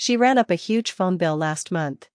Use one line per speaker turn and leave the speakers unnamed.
She ran up a huge phone bill last month.